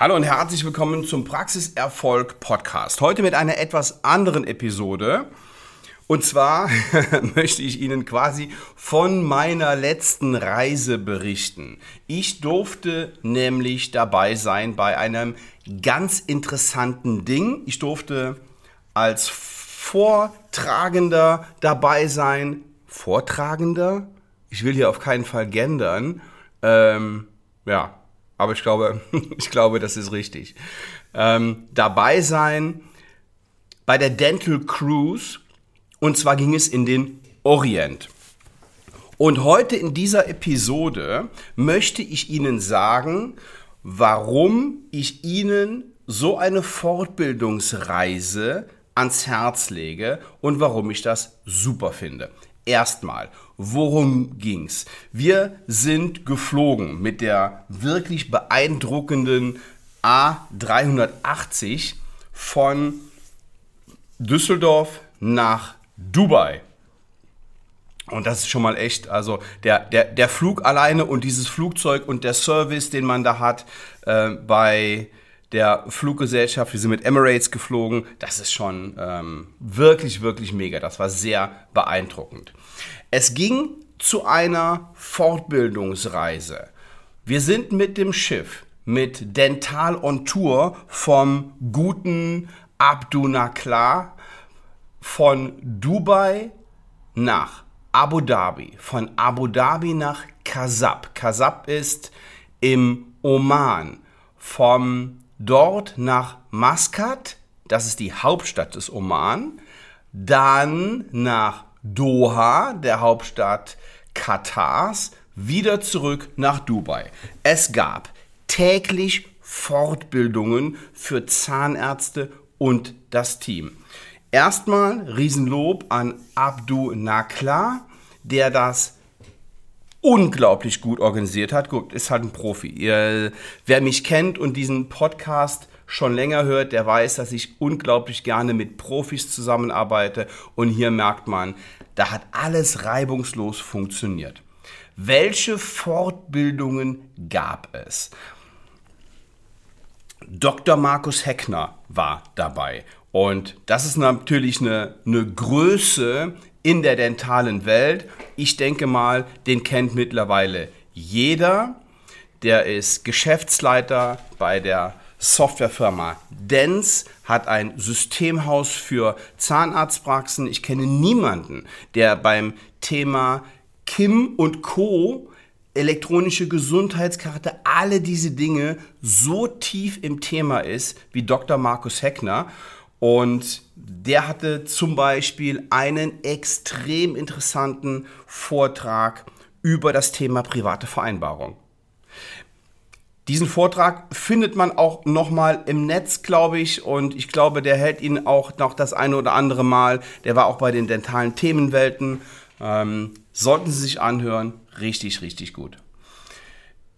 Hallo und herzlich willkommen zum Praxiserfolg Podcast. Heute mit einer etwas anderen Episode. Und zwar möchte ich Ihnen quasi von meiner letzten Reise berichten. Ich durfte nämlich dabei sein bei einem ganz interessanten Ding. Ich durfte als Vortragender dabei sein. Vortragender? Ich will hier auf keinen Fall gendern. Ähm, ja, aber ich glaube, ich glaube, das ist richtig. Ähm, dabei sein bei der Dental Cruise und zwar ging es in den Orient. Und heute in dieser Episode möchte ich Ihnen sagen, warum ich Ihnen so eine Fortbildungsreise ans Herz lege und warum ich das super finde. Erstmal, worum ging's? Wir sind geflogen mit der wirklich beeindruckenden A380 von Düsseldorf nach Dubai. Und das ist schon mal echt, also der, der, der Flug alleine und dieses Flugzeug und der Service, den man da hat äh, bei der Fluggesellschaft, wir sind mit Emirates geflogen, das ist schon ähm, wirklich, wirklich mega. Das war sehr beeindruckend. Es ging zu einer Fortbildungsreise. Wir sind mit dem Schiff, mit Dental on Tour vom guten Abdu Nakla von Dubai nach Abu Dhabi, von Abu Dhabi nach Kasab. Kasab ist im Oman. Vom dort nach Maskat, das ist die Hauptstadt des Oman, dann nach Doha, der Hauptstadt Katars, wieder zurück nach Dubai. Es gab täglich Fortbildungen für Zahnärzte und das Team. Erstmal Riesenlob an Abdu Nakla, der das unglaublich gut organisiert hat. Guckt, ist halt ein Profi. Wer mich kennt und diesen Podcast schon länger hört, der weiß, dass ich unglaublich gerne mit Profis zusammenarbeite. Und hier merkt man, da hat alles reibungslos funktioniert. Welche Fortbildungen gab es? Dr. Markus Heckner war dabei. Und das ist natürlich eine, eine Größe in der dentalen Welt. Ich denke mal, den kennt mittlerweile jeder. Der ist Geschäftsleiter bei der Softwarefirma Dens, hat ein Systemhaus für Zahnarztpraxen. Ich kenne niemanden, der beim Thema Kim und Co elektronische Gesundheitskarte, alle diese Dinge so tief im Thema ist wie Dr. Markus Heckner. Und der hatte zum Beispiel einen extrem interessanten Vortrag über das Thema private Vereinbarung. Diesen Vortrag findet man auch nochmal im Netz, glaube ich, und ich glaube, der hält ihn auch noch das eine oder andere Mal. Der war auch bei den dentalen Themenwelten. Ähm, sollten Sie sich anhören, richtig, richtig gut.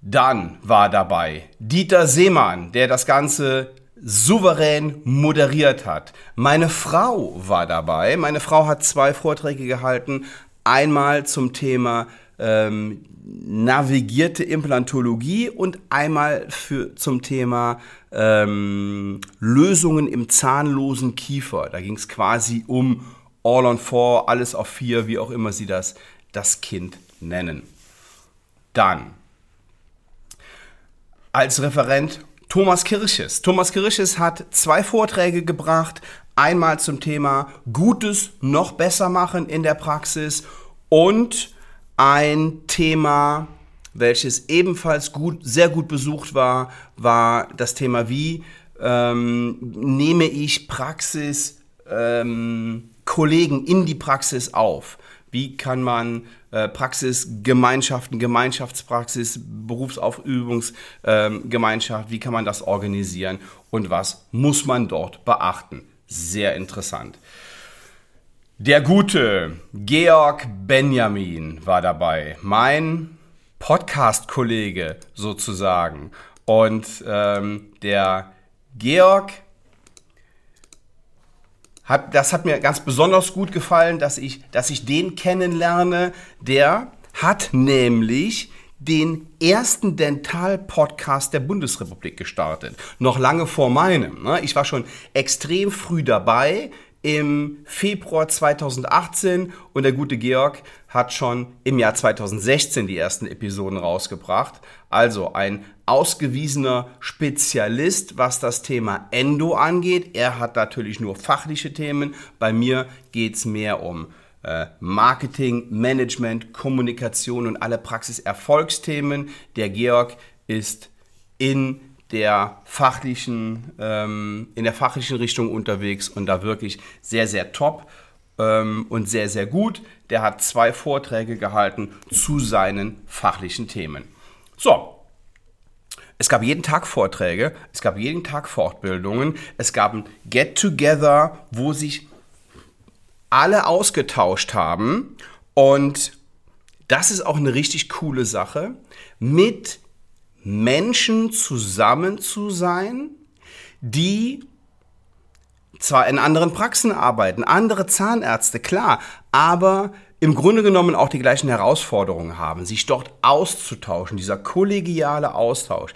Dann war dabei Dieter Seemann, der das Ganze souverän moderiert hat. Meine Frau war dabei. Meine Frau hat zwei Vorträge gehalten. Einmal zum Thema ähm, navigierte Implantologie und einmal für, zum Thema ähm, Lösungen im zahnlosen Kiefer. Da ging es quasi um All on Four, alles auf vier, wie auch immer Sie das, das Kind nennen. Dann als Referent Thomas Kirches. Thomas Kirches hat zwei Vorträge gebracht. Einmal zum Thema Gutes noch besser machen in der Praxis und ein Thema, welches ebenfalls gut, sehr gut besucht war, war das Thema, wie ähm, nehme ich Praxis ähm, Kollegen in die Praxis auf. Wie kann man äh, Praxisgemeinschaften, Gemeinschaftspraxis, Berufsaufübungsgemeinschaft, ähm, wie kann man das organisieren und was muss man dort beachten? Sehr interessant. Der gute Georg Benjamin war dabei, mein Podcast-Kollege sozusagen. Und ähm, der Georg hat, das hat mir ganz besonders gut gefallen, dass ich, dass ich den kennenlerne. Der hat nämlich den ersten Dental-Podcast der Bundesrepublik gestartet. Noch lange vor meinem. Ne? Ich war schon extrem früh dabei im Februar 2018 und der gute Georg hat schon im Jahr 2016 die ersten Episoden rausgebracht. Also ein ausgewiesener Spezialist, was das Thema Endo angeht. Er hat natürlich nur fachliche Themen. Bei mir geht es mehr um äh, Marketing, Management, Kommunikation und alle Praxiserfolgsthemen. Der Georg ist in der fachlichen, ähm, in der fachlichen Richtung unterwegs und da wirklich sehr, sehr top ähm, und sehr, sehr gut. Der hat zwei Vorträge gehalten zu seinen fachlichen Themen. So, es gab jeden Tag Vorträge, es gab jeden Tag Fortbildungen, es gab ein Get-Together, wo sich alle ausgetauscht haben und das ist auch eine richtig coole Sache, mit Menschen zusammen zu sein, die zwar in anderen Praxen arbeiten, andere Zahnärzte, klar, aber im Grunde genommen auch die gleichen Herausforderungen haben, sich dort auszutauschen, dieser kollegiale Austausch,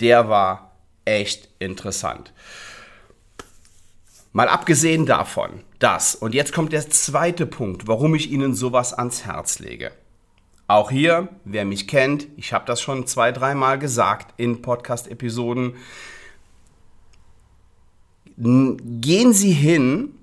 der war echt interessant. Mal abgesehen davon, dass, und jetzt kommt der zweite Punkt, warum ich Ihnen sowas ans Herz lege. Auch hier, wer mich kennt, ich habe das schon zwei, dreimal gesagt in Podcast-Episoden, gehen Sie hin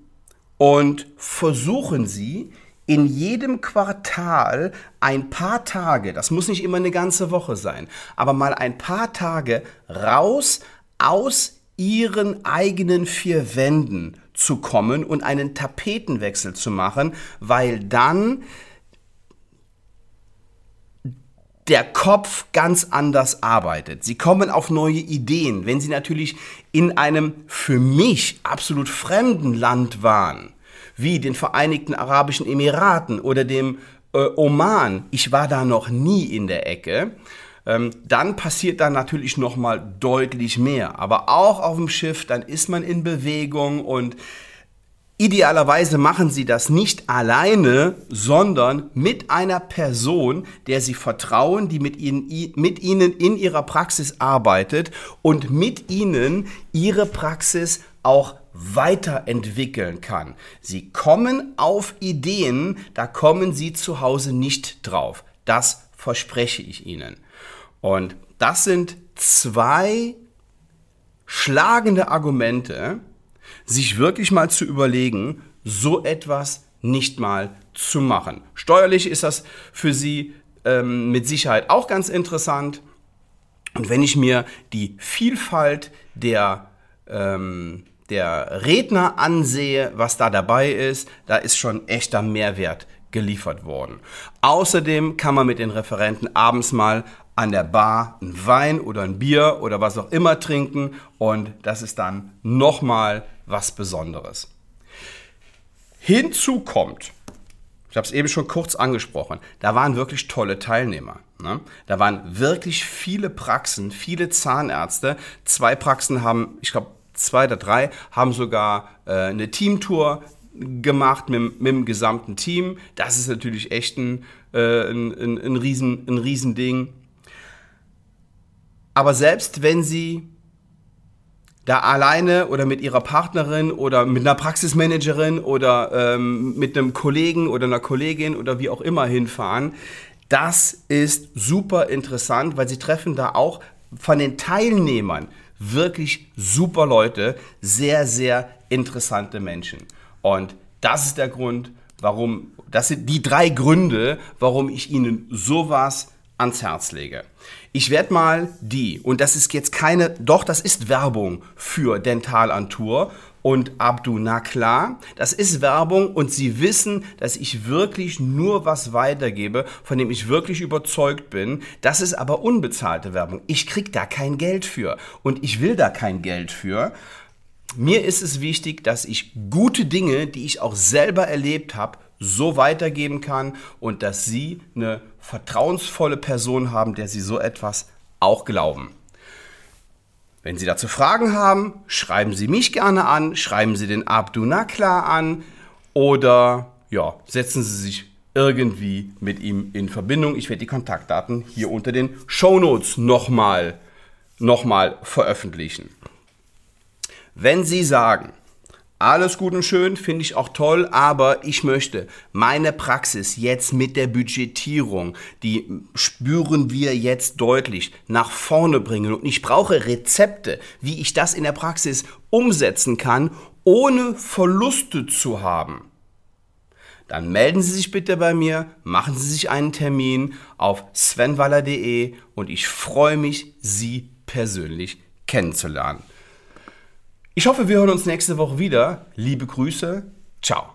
und versuchen Sie in jedem Quartal ein paar Tage, das muss nicht immer eine ganze Woche sein, aber mal ein paar Tage raus aus Ihren eigenen vier Wänden zu kommen und einen Tapetenwechsel zu machen, weil dann der Kopf ganz anders arbeitet. Sie kommen auf neue Ideen. Wenn Sie natürlich in einem für mich absolut fremden Land waren, wie den Vereinigten Arabischen Emiraten oder dem äh, Oman, ich war da noch nie in der Ecke, ähm, dann passiert da natürlich noch mal deutlich mehr. Aber auch auf dem Schiff, dann ist man in Bewegung und Idealerweise machen Sie das nicht alleine, sondern mit einer Person, der Sie vertrauen, die mit Ihnen, mit Ihnen in Ihrer Praxis arbeitet und mit Ihnen Ihre Praxis auch weiterentwickeln kann. Sie kommen auf Ideen, da kommen Sie zu Hause nicht drauf. Das verspreche ich Ihnen. Und das sind zwei schlagende Argumente, sich wirklich mal zu überlegen, so etwas nicht mal zu machen. Steuerlich ist das für Sie ähm, mit Sicherheit auch ganz interessant. Und wenn ich mir die Vielfalt der, ähm, der Redner ansehe, was da dabei ist, da ist schon echter Mehrwert geliefert worden. Außerdem kann man mit den Referenten abends mal an der Bar ein Wein oder ein Bier oder was auch immer trinken und das ist dann nochmal was Besonderes. Hinzu kommt, ich habe es eben schon kurz angesprochen, da waren wirklich tolle Teilnehmer. Ne? Da waren wirklich viele Praxen, viele Zahnärzte. Zwei Praxen haben, ich glaube, zwei oder drei haben sogar äh, eine Teamtour gemacht mit, mit, dem gesamten Team. Das ist natürlich echt ein, äh, ein, ein, ein, Riesen, ein Riesending. Aber selbst wenn sie da alleine oder mit ihrer Partnerin oder mit einer Praxismanagerin oder ähm, mit einem Kollegen oder einer Kollegin oder wie auch immer hinfahren. Das ist super interessant, weil sie treffen da auch von den Teilnehmern wirklich super Leute, sehr, sehr interessante Menschen. Und das ist der Grund, warum, das sind die drei Gründe, warum ich Ihnen sowas ans Herz lege. Ich werde mal die, und das ist jetzt keine, doch, das ist Werbung für Dentalantur und Abdu, na klar, das ist Werbung und Sie wissen, dass ich wirklich nur was weitergebe, von dem ich wirklich überzeugt bin. Das ist aber unbezahlte Werbung. Ich krieg da kein Geld für und ich will da kein Geld für. Mir ist es wichtig, dass ich gute Dinge, die ich auch selber erlebt habe, so weitergeben kann und dass Sie eine vertrauensvolle Person haben, der Sie so etwas auch glauben. Wenn Sie dazu Fragen haben, schreiben Sie mich gerne an, schreiben Sie den Abdu Nakla an oder ja, setzen Sie sich irgendwie mit ihm in Verbindung. Ich werde die Kontaktdaten hier unter den Shownotes nochmal noch mal veröffentlichen. Wenn Sie sagen, alles gut und schön, finde ich auch toll, aber ich möchte meine Praxis jetzt mit der Budgetierung, die spüren wir jetzt deutlich, nach vorne bringen. Und ich brauche Rezepte, wie ich das in der Praxis umsetzen kann, ohne Verluste zu haben. Dann melden Sie sich bitte bei mir, machen Sie sich einen Termin auf svenwaller.de und ich freue mich, Sie persönlich kennenzulernen. Ich hoffe, wir hören uns nächste Woche wieder. Liebe Grüße. Ciao.